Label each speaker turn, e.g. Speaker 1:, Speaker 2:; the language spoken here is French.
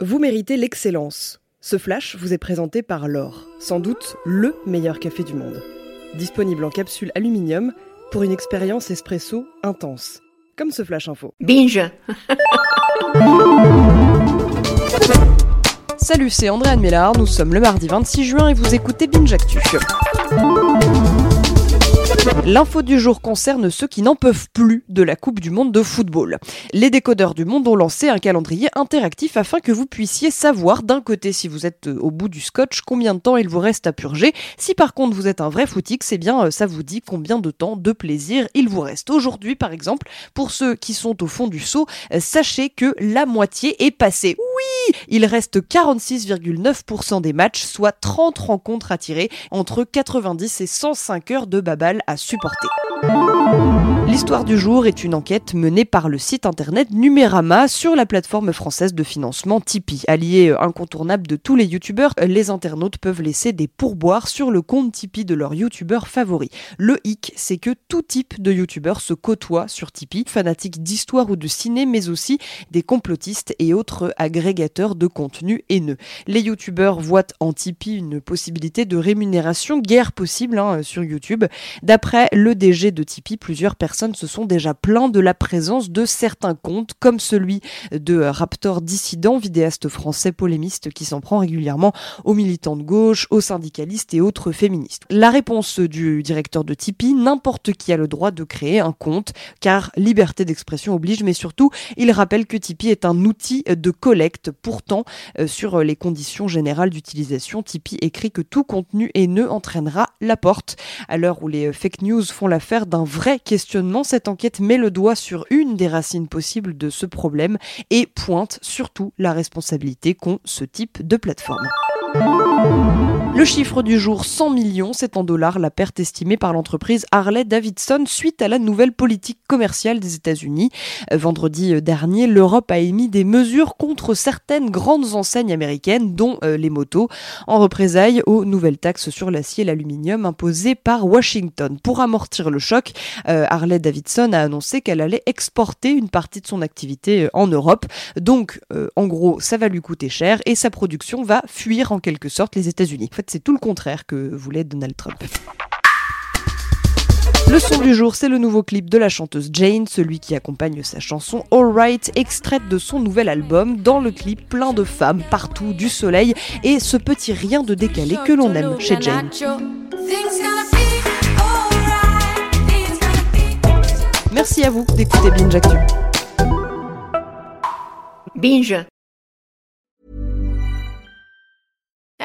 Speaker 1: Vous méritez l'excellence. Ce flash vous est présenté par l'or, sans doute le meilleur café du monde. Disponible en capsule aluminium pour une expérience espresso intense. Comme ce flash info.
Speaker 2: Binge
Speaker 1: Salut, c'est Andréane Mélard, nous sommes le mardi 26 juin et vous écoutez Binge Actu. L'info du jour concerne ceux qui n'en peuvent plus de la Coupe du Monde de football. Les décodeurs du monde ont lancé un calendrier interactif afin que vous puissiez savoir d'un côté si vous êtes euh, au bout du scotch combien de temps il vous reste à purger. Si par contre vous êtes un vrai footix, c'est bien euh, ça vous dit combien de temps de plaisir il vous reste. Aujourd'hui par exemple, pour ceux qui sont au fond du seau, euh, sachez que la moitié est passée. Oui, il reste 46,9% des matchs, soit 30 rencontres à tirer entre 90 et 105 heures de babal à supporter supporter. L'histoire du jour est une enquête menée par le site internet Numérama sur la plateforme française de financement Tipeee. Allié incontournable de tous les youtubeurs, les internautes peuvent laisser des pourboires sur le compte Tipeee de leur youtubeur favori. Le hic, c'est que tout type de youtubeurs se côtoie sur Tipeee, fanatiques d'histoire ou de ciné, mais aussi des complotistes et autres agrégateurs de contenu haineux. Les youtubeurs voient en Tipeee une possibilité de rémunération guère possible hein, sur YouTube. D'après le DG de Tipeee, plusieurs personnes se sont déjà plaints de la présence de certains comptes, comme celui de Raptor Dissident, vidéaste français polémiste qui s'en prend régulièrement aux militants de gauche, aux syndicalistes et autres féministes. La réponse du directeur de Tipeee, n'importe qui a le droit de créer un compte, car liberté d'expression oblige, mais surtout, il rappelle que Tipeee est un outil de collecte. Pourtant, euh, sur les conditions générales d'utilisation, Tipeee écrit que tout contenu haineux entraînera la porte. À l'heure où les fake news font l'affaire d'un vrai questionnement cette enquête met le doigt sur une des racines possibles de ce problème et pointe surtout la responsabilité qu'ont ce type de plateforme. Le chiffre du jour 100 millions, c'est en dollars la perte estimée par l'entreprise Harley Davidson suite à la nouvelle politique commerciale des États-Unis. Vendredi dernier, l'Europe a émis des mesures contre certaines grandes enseignes américaines, dont euh, les motos, en représailles aux nouvelles taxes sur l'acier et l'aluminium imposées par Washington. Pour amortir le choc, euh, Harley Davidson a annoncé qu'elle allait exporter une partie de son activité euh, en Europe. Donc, en gros, ça va lui coûter cher et sa production va fuir en quelque sorte les États-Unis. C'est tout le contraire que voulait Donald Trump. Le son du jour, c'est le nouveau clip de la chanteuse Jane, celui qui accompagne sa chanson Alright, extraite de son nouvel album. Dans le clip, plein de femmes partout, du soleil et ce petit rien de décalé que l'on aime chez Jane. Merci à vous d'écouter Binge Actu.
Speaker 2: Binge